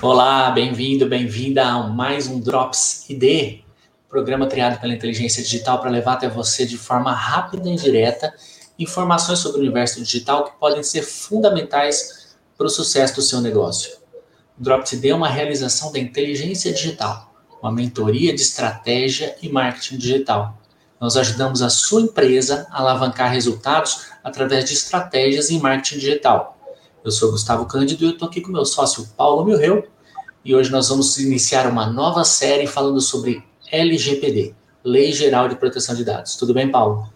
Olá, bem-vindo, bem-vinda a mais um Drops ID, programa criado pela inteligência digital para levar até você de forma rápida e direta informações sobre o universo digital que podem ser fundamentais para o sucesso do seu negócio. O Drops ID é uma realização da inteligência digital, uma mentoria de estratégia e marketing digital. Nós ajudamos a sua empresa a alavancar resultados através de estratégias em marketing digital eu sou Gustavo Cândido e eu estou aqui com meu sócio Paulo Milreu e hoje nós vamos iniciar uma nova série falando sobre LGPD, Lei Geral de Proteção de Dados. Tudo bem, Paulo?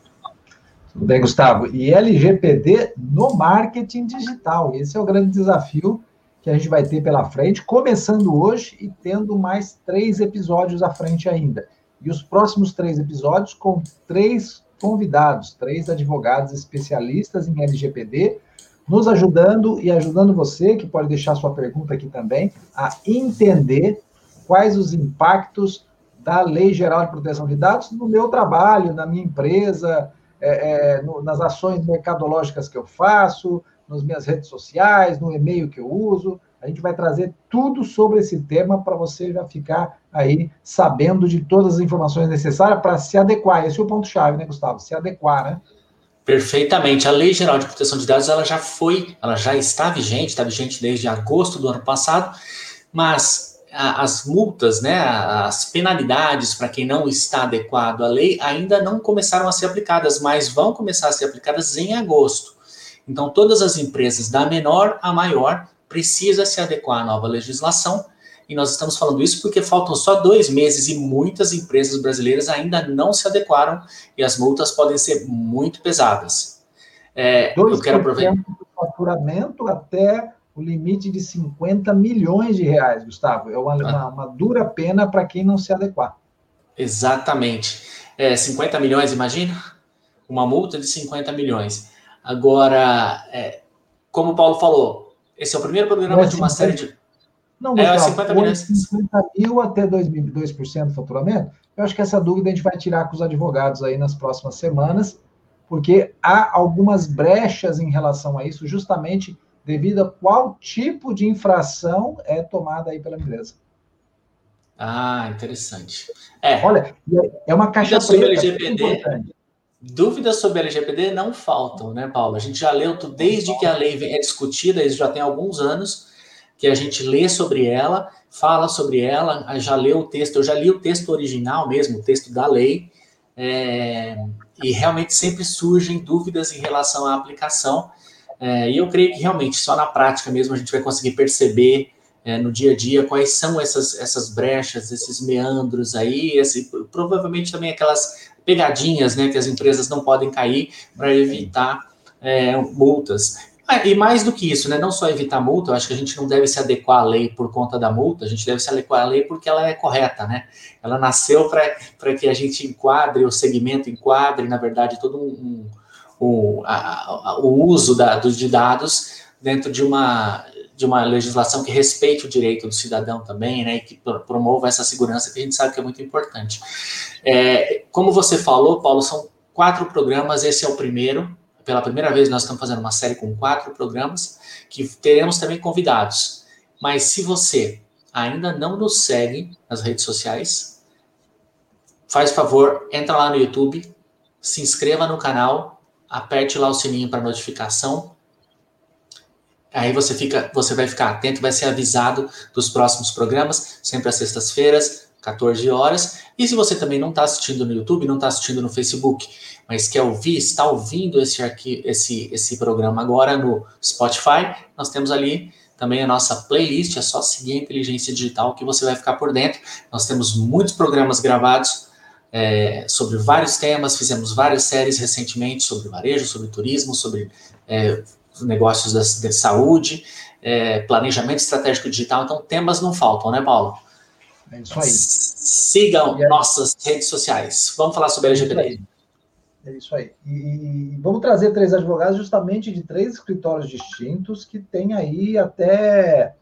Tudo bem, Gustavo. E LGPD no marketing digital. Esse é o grande desafio que a gente vai ter pela frente, começando hoje e tendo mais três episódios à frente ainda. E os próximos três episódios com três convidados, três advogados especialistas em LGPD, nos ajudando e ajudando você, que pode deixar sua pergunta aqui também, a entender quais os impactos da Lei Geral de Proteção de Dados no meu trabalho, na minha empresa, é, é, no, nas ações mercadológicas que eu faço, nas minhas redes sociais, no e-mail que eu uso. A gente vai trazer tudo sobre esse tema para você já ficar aí sabendo de todas as informações necessárias para se adequar. Esse é o ponto-chave, né, Gustavo? Se adequar, né? Perfeitamente. A Lei Geral de Proteção de Dados ela já foi, ela já está vigente, está vigente desde agosto do ano passado, mas a, as multas, né, as penalidades para quem não está adequado à lei ainda não começaram a ser aplicadas, mas vão começar a ser aplicadas em agosto. Então, todas as empresas, da menor a maior, precisam se adequar à nova legislação e nós estamos falando isso porque faltam só dois meses e muitas empresas brasileiras ainda não se adequaram e as multas podem ser muito pesadas. É, eu quero aproveitar. do faturamento até o limite de 50 milhões de reais, Gustavo. É uma, ah. uma, uma dura pena para quem não se adequar. Exatamente. É, 50 milhões, imagina? Uma multa de 50 milhões. Agora, é, como o Paulo falou, esse é o primeiro programa é, de uma série de. Não, é, Gustavo, é, 50 milhões. 50 mil até 2% do faturamento. Eu acho que essa dúvida a gente vai tirar com os advogados aí nas próximas semanas, porque há algumas brechas em relação a isso, justamente devido a qual tipo de infração é tomada aí pela empresa. Ah, interessante. É. Olha, é uma caixa sobre LGPD. Dúvidas sobre LGPD não faltam, né, Paulo? A gente já leu desde que a lei é discutida, isso já tem alguns anos, que a gente lê sobre ela, fala sobre ela, já leu o texto, eu já li o texto original mesmo, o texto da lei, é, e realmente sempre surgem dúvidas em relação à aplicação, é, e eu creio que realmente só na prática mesmo a gente vai conseguir perceber é, no dia a dia quais são essas, essas brechas, esses meandros aí, esse, provavelmente também aquelas pegadinhas né, que as empresas não podem cair para evitar é, multas. Ah, e mais do que isso, né? Não só evitar multa, eu acho que a gente não deve se adequar à lei por conta da multa, a gente deve se adequar à lei porque ela é correta, né? Ela nasceu para que a gente enquadre, o segmento enquadre, na verdade, todo um, um, um a, a, o uso da, do, de dados dentro de uma, de uma legislação que respeite o direito do cidadão também, né? E que promova essa segurança que a gente sabe que é muito importante. É, como você falou, Paulo, são quatro programas, esse é o primeiro pela primeira vez, nós estamos fazendo uma série com quatro programas, que teremos também convidados. Mas se você ainda não nos segue nas redes sociais, faz favor, entra lá no YouTube, se inscreva no canal, aperte lá o sininho para notificação. Aí você fica, você vai ficar atento, vai ser avisado dos próximos programas, sempre às sextas-feiras, 14 horas. E se você também não está assistindo no YouTube, não está assistindo no Facebook, mas quer ouvir, está ouvindo esse, arquivo, esse, esse programa agora no Spotify, nós temos ali também a nossa playlist, é só seguir a Inteligência Digital que você vai ficar por dentro. Nós temos muitos programas gravados é, sobre vários temas, fizemos várias séries recentemente sobre varejo, sobre turismo, sobre é, negócios da, de saúde, é, planejamento estratégico digital, então temas não faltam, né, Paulo? É isso aí. Sigam nossas redes sociais. Vamos falar sobre a LGPD. É isso aí. E vamos trazer três advogados justamente de três escritórios distintos que têm aí até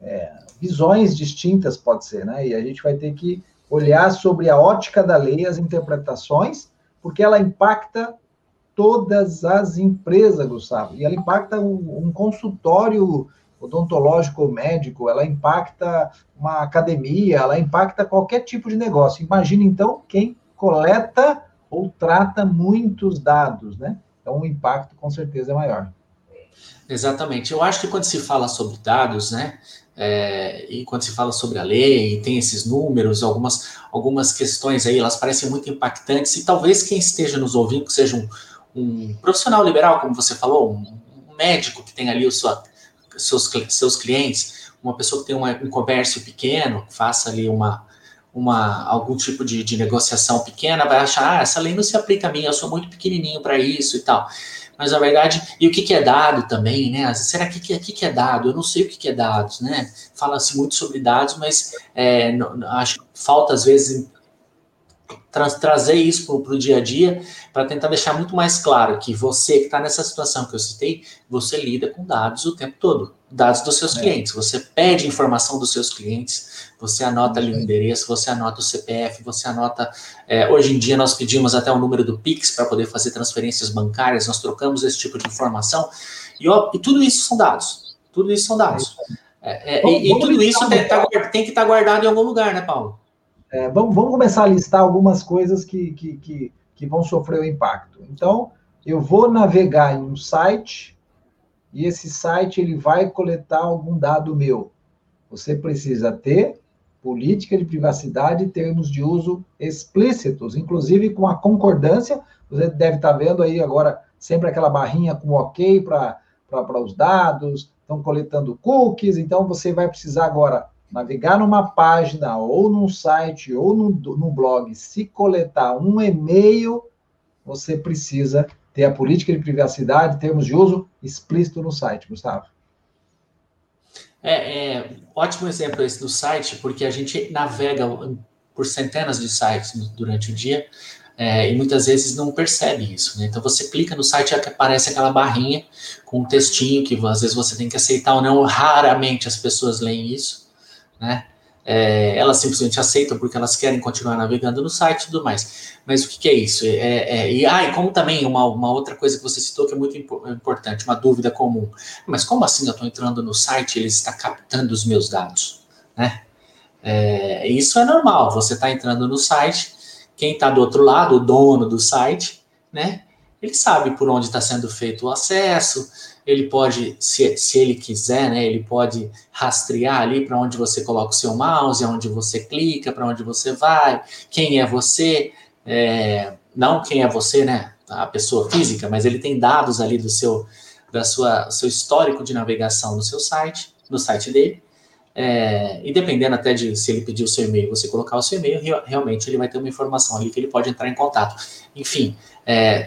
é, visões distintas, pode ser, né? E a gente vai ter que olhar sobre a ótica da lei, as interpretações, porque ela impacta todas as empresas, Gustavo, e ela impacta um, um consultório odontológico ou médico, ela impacta uma academia, ela impacta qualquer tipo de negócio. Imagina, então, quem coleta ou trata muitos dados, né? Então, o impacto, com certeza, é maior. Exatamente. Eu acho que quando se fala sobre dados, né, é, e quando se fala sobre a lei, e tem esses números, algumas, algumas questões aí, elas parecem muito impactantes, e talvez quem esteja nos ouvindo seja um, um profissional liberal, como você falou, um, médico que tem ali o sua, seus, seus clientes, uma pessoa que tem uma, um comércio pequeno, faça ali uma, uma, algum tipo de, de negociação pequena, vai achar, ah, essa lei não se aplica a mim, eu sou muito pequenininho para isso e tal mas na verdade, e o que, que é dado também, né? Será que que, que é dado? Eu não sei o que, que é dados, né? Fala-se muito sobre dados, mas é, acho que falta às vezes tra trazer isso para o dia a dia, para tentar deixar muito mais claro que você que está nessa situação que eu citei, você lida com dados o tempo todo, dados dos seus é. clientes. Você pede informação dos seus clientes, você anota ali o endereço, você anota o CPF, você anota. É, hoje em dia nós pedimos até o número do Pix para poder fazer transferências bancárias, nós trocamos esse tipo de informação e, ó, e tudo isso são dados. Tudo isso são dados. É, é e, e, tudo isso tem, tá, tem que estar tá guardado em algum lugar, né, Paulo? É, vamos, vamos, começar a listar algumas coisas que, que, que, que vão sofrer o impacto. Então, eu vou navegar em um site e esse site ele vai coletar algum dado meu. Você precisa ter política de privacidade e termos de uso explícitos, inclusive com a concordância. Você deve estar vendo aí agora sempre aquela barrinha com ok para os dados, estão coletando cookies, então você vai precisar agora navegar numa página, ou num site, ou num, blog, se coletar um e-mail, você precisa ter a política de privacidade, termos de uso explícito no site, Gustavo. É, é, ótimo exemplo esse do site, porque a gente navega por centenas de sites durante o dia é, e muitas vezes não percebe isso. Né? Então você clica no site e aparece aquela barrinha com um textinho que às vezes você tem que aceitar ou não. Raramente as pessoas leem isso né? É, elas simplesmente aceitam porque elas querem continuar navegando no site e tudo mais. Mas o que, que é isso? É, é, e, ah, e como também uma, uma outra coisa que você citou que é muito importante, uma dúvida comum. Mas como assim eu estou entrando no site e ele está captando os meus dados? Né? É, isso é normal, você está entrando no site, quem está do outro lado, o dono do site, né? Ele sabe por onde está sendo feito o acesso, ele pode, se, se ele quiser, né, ele pode rastrear ali para onde você coloca o seu mouse, aonde você clica, para onde você vai, quem é você, é, não quem é você, né, a pessoa física, mas ele tem dados ali do seu, da sua, seu histórico de navegação no seu site, no site dele, é, e dependendo até de se ele pedir o seu e-mail, você colocar o seu e-mail, realmente ele vai ter uma informação ali que ele pode entrar em contato. Enfim, é,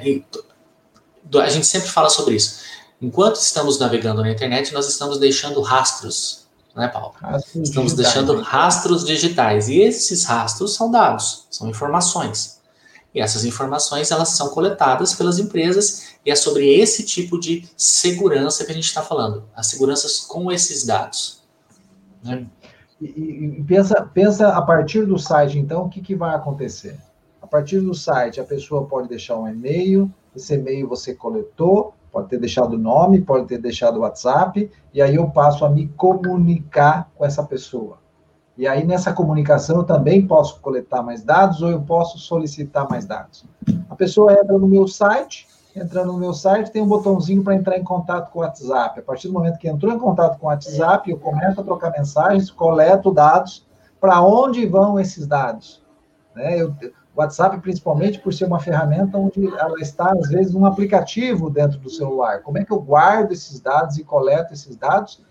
a gente sempre fala sobre isso enquanto estamos navegando na internet, nós estamos deixando rastros, né, Paulo? Rastros estamos digitais. deixando rastros digitais. E esses rastros são dados, são informações. E essas informações, elas são coletadas pelas empresas e é sobre esse tipo de segurança que a gente está falando. As seguranças com esses dados. Né? E, e, pensa, pensa a partir do site, então, o que, que vai acontecer? A partir do site, a pessoa pode deixar um e-mail, esse e-mail você coletou, pode ter deixado o nome, pode ter deixado o WhatsApp, e aí eu passo a me comunicar com essa pessoa. E aí, nessa comunicação, eu também posso coletar mais dados ou eu posso solicitar mais dados. A pessoa entra no meu site, entrando no meu site, tem um botãozinho para entrar em contato com o WhatsApp. A partir do momento que entrou em contato com o WhatsApp, eu começo a trocar mensagens, coleto dados. Para onde vão esses dados? Né? Eu, WhatsApp, principalmente por ser uma ferramenta onde ela está, às vezes, num aplicativo dentro do celular. Como é que eu guardo esses dados e coleto esses dados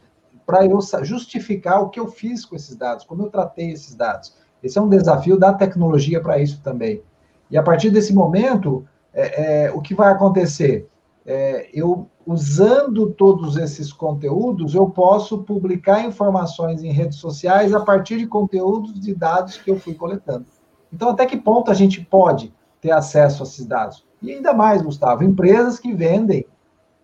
para eu justificar o que eu fiz com esses dados, como eu tratei esses dados? Esse é um desafio da tecnologia para isso também. E a partir desse momento, é, é, o que vai acontecer? É, eu, usando todos esses conteúdos, eu posso publicar informações em redes sociais a partir de conteúdos de dados que eu fui coletando. Então, até que ponto a gente pode ter acesso a esses dados? E ainda mais, Gustavo, empresas que vendem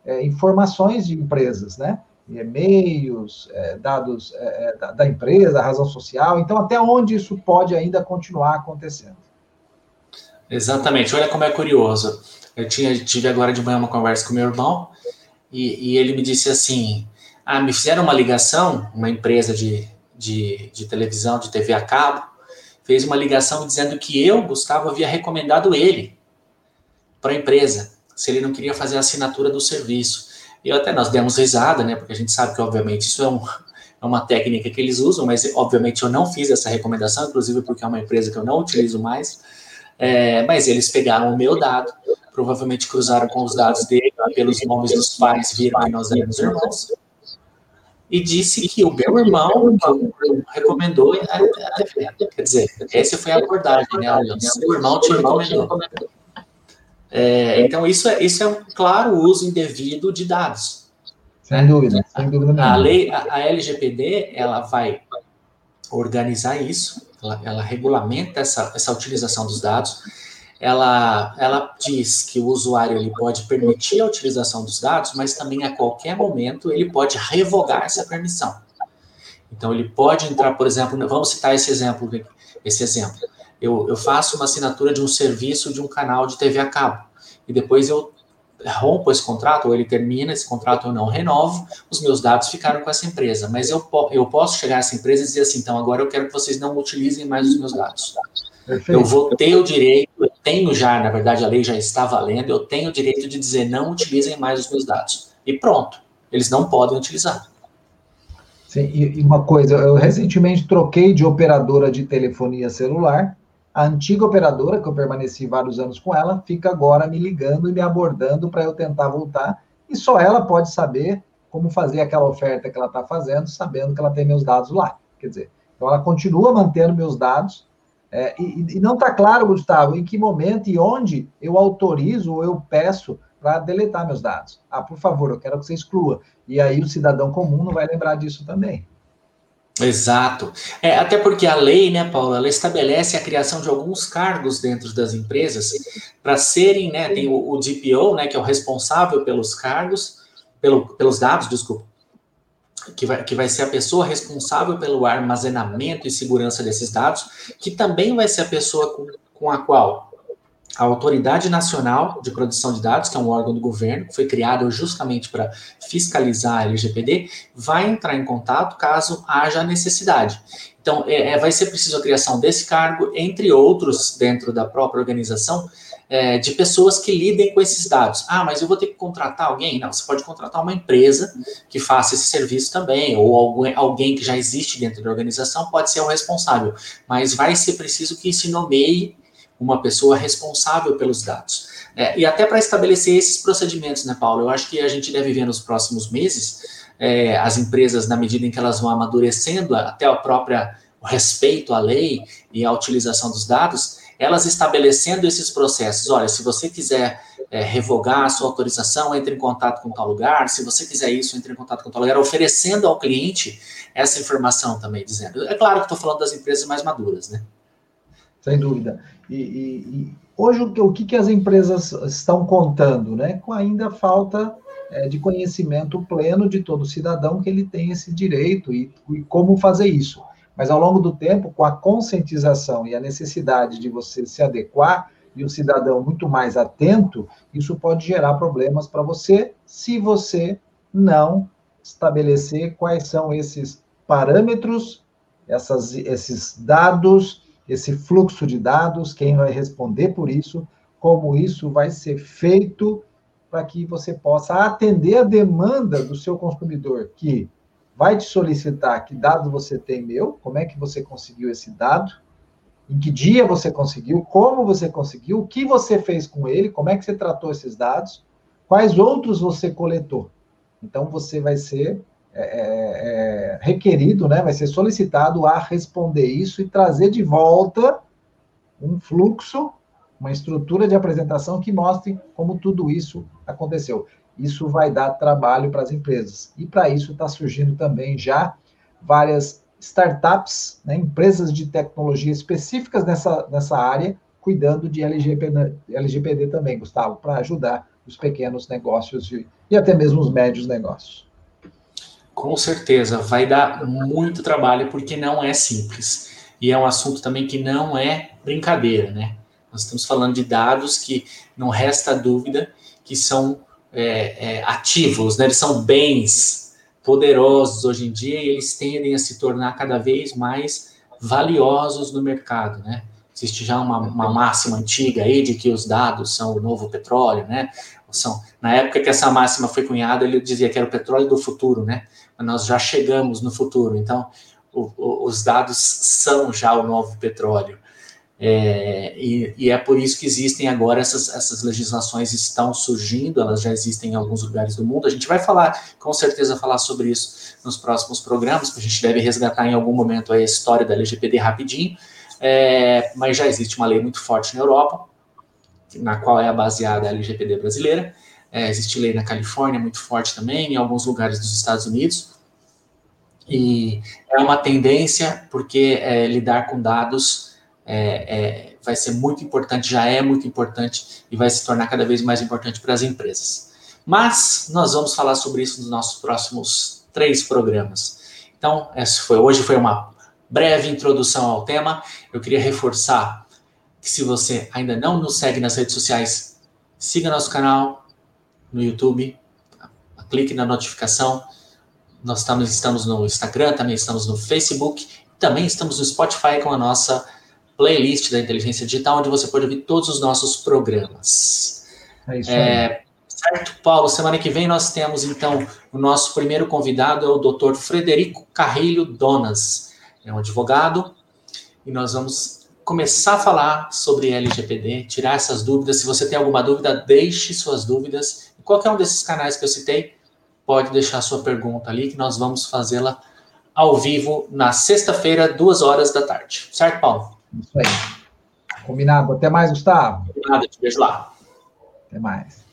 é, informações de empresas, né? E-mails, é, dados é, é, da, da, empresa, razão social. Então, até onde isso pode ainda continuar acontecendo? Exatamente. Olha como é curioso. Eu tinha, tive agora de manhã uma conversa com meu irmão e, e ele me disse assim: Ah, me fizeram uma ligação, uma empresa de, de, de televisão, de TV a cabo, fez uma ligação dizendo que eu, Gustavo, havia recomendado ele para a empresa, se ele não queria fazer a assinatura do serviço. E até nós demos risada, né? Porque a gente sabe que, obviamente, isso é, um, é uma técnica que eles usam, mas, obviamente, eu não fiz essa recomendação, inclusive porque é uma empresa que eu não utilizo mais. É, mas eles pegaram o meu dado, provavelmente cruzaram com os dados dele, pelos nomes dos pais, viram que nós éramos irmãos, e disse que o meu irmão recomendou, quer dizer, essa foi a abordagem, né? O seu irmão te recomendou. É, então, isso é, isso é um claro uso indevido de dados. Sem dúvida, sem dúvida A lei, a, a LGPD, ela vai organizar isso, ela, ela regulamenta essa, essa utilização dos dados, ela, ela diz que o usuário ele pode permitir a utilização dos dados, mas também a qualquer momento ele pode revogar essa permissão. Então ele pode entrar, por exemplo, vamos citar esse exemplo, esse exemplo. Eu, eu faço uma assinatura de um serviço de um canal de TV a cabo e depois eu rompo esse contrato, ou ele termina esse contrato, eu não renovo, os meus dados ficaram com essa empresa. Mas eu, eu posso chegar a essa empresa e dizer assim, então agora eu quero que vocês não utilizem mais os meus dados. Perfeito. Eu vou ter o direito, eu tenho já, na verdade a lei já está valendo, eu tenho o direito de dizer não utilizem mais os meus dados. E pronto, eles não podem utilizar. Sim, e uma coisa, eu recentemente troquei de operadora de telefonia celular, a antiga operadora, que eu permaneci vários anos com ela, fica agora me ligando e me abordando para eu tentar voltar, e só ela pode saber como fazer aquela oferta que ela está fazendo, sabendo que ela tem meus dados lá. Quer dizer, então ela continua mantendo meus dados, é, e, e, não está claro, Gustavo, em que momento e onde eu autorizo ou eu peço para deletar meus dados. Ah, por favor, eu quero que você exclua. E aí o cidadão comum não vai lembrar disso também. Exato. É, até porque a lei, né, Paula, ela estabelece a criação de alguns cargos dentro das empresas para serem, né, tem o, o DPO, né, que é o responsável pelos cargos, pelo, pelos dados, desculpa, que vai, que vai ser a pessoa responsável pelo armazenamento e segurança desses dados, que também vai ser a pessoa com, com a qual a Autoridade Nacional de Proteção de Dados, que é um órgão do governo, que foi criado justamente para fiscalizar a LGPD, vai entrar em contato caso haja necessidade. Então, é, é vai ser preciso a criação desse cargo, entre outros, dentro da própria organização, é, de pessoas que lidem com esses dados. Ah, mas eu vou ter que contratar alguém? Não, você pode contratar uma empresa que faça esse serviço também, ou alguém, alguém que já existe dentro da organização pode ser o responsável, mas vai ser preciso que se nomeie uma pessoa responsável pelos dados. É, e até para estabelecer esses procedimentos, né, Paulo? Eu acho que a gente deve ver nos próximos meses é, as empresas, na medida em que elas vão amadurecendo até a própria o respeito à lei e à utilização dos dados, elas estabelecendo esses processos. Olha, se você quiser é, revogar a sua autorização, entre em contato com tal lugar. Se você quiser isso, entre em contato com tal lugar, oferecendo ao cliente essa informação também, dizendo. É claro que estou falando das empresas mais maduras, né? Sem dúvida. E, e, e hoje o que, que as empresas estão contando, né? Com ainda falta é, de conhecimento pleno de todo cidadão que ele tem esse direito e, e como fazer isso. Mas ao longo do tempo, com a conscientização e a necessidade de você se adequar e o cidadão muito mais atento, isso pode gerar problemas para você se você não estabelecer quais são esses parâmetros, essas, esses dados, esse fluxo de dados, quem vai responder por isso, como isso vai ser feito para que você possa atender a demanda do seu consumidor, que vai te solicitar que dado você tem meu, como é que você conseguiu esse dado, em que dia você conseguiu, como você conseguiu, o que você fez com ele, como é que você tratou esses dados, quais outros você coletou. Então, você vai ser é, é, é requerido, né, vai ser solicitado a responder isso e trazer de volta um fluxo, uma estrutura de apresentação que mostre como tudo isso aconteceu isso vai dar trabalho para as empresas. E para isso está surgindo também já várias startups, né, empresas de tecnologia específicas nessa, nessa área, cuidando de LGPD, LGPD também, Gustavo, para ajudar os pequenos negócios e até mesmo os médios negócios. Com certeza, vai dar muito trabalho, porque não é simples. E é um assunto também que não é brincadeira, né? Nós estamos falando de dados que não resta dúvida que são é, é, ativos, né? eles são bens poderosos hoje em dia e eles tendem a se tornar cada vez mais valiosos no mercado, né? Existe já uma, uma máxima antiga aí de que os dados são o novo petróleo, né? São, na época que essa máxima foi cunhada, ele dizia que era o petróleo do futuro, né? Mas nós já chegamos no futuro, então o, o, os dados são já o novo petróleo. É, e, e, é por isso que existem agora essas, essas legislações estão surgindo, elas já existem em alguns lugares do mundo. A gente vai falar, com certeza, falar sobre isso nos próximos programas, que a gente deve resgatar em algum momento a história da LGPD rapidinho. É, mas já existe uma lei muito forte na Europa, na qual é baseada a LGPD brasileira. É, existe lei na Califórnia muito forte também, em alguns lugares dos Estados Unidos. E é uma tendência, porque é, lidar com dados é, é, vai ser muito importante, já é muito importante e vai se tornar cada vez mais importante para as empresas. Mas nós vamos falar sobre isso nos nossos próximos três programas. Então, essa foi, hoje foi uma breve introdução ao tema. Eu queria reforçar que se você ainda não nos segue nas redes sociais, siga nosso canal no YouTube, clique na notificação. Nós estamos, estamos no Instagram, também estamos no Facebook, também estamos no Spotify com a nossa playlist da Inteligência Digital, onde você pode ouvir todos os nossos programas. É isso aí. É, certo, Paulo? Semana que vem nós temos, então, o nosso primeiro convidado é o Dr. Frederico Carrilho Donas. É um advogado e nós vamos começar a falar sobre LGPD, tirar essas dúvidas. Se você tem alguma dúvida, deixe suas dúvidas. Em qualquer um desses canais que eu citei, pode deixar sua pergunta ali, que nós vamos fazê-la ao vivo na sexta-feira, duas horas da tarde. Certo, Paulo? Isso aí. Combinado. Até mais, Gustavo. Combinado, te vejo lá. Até mais.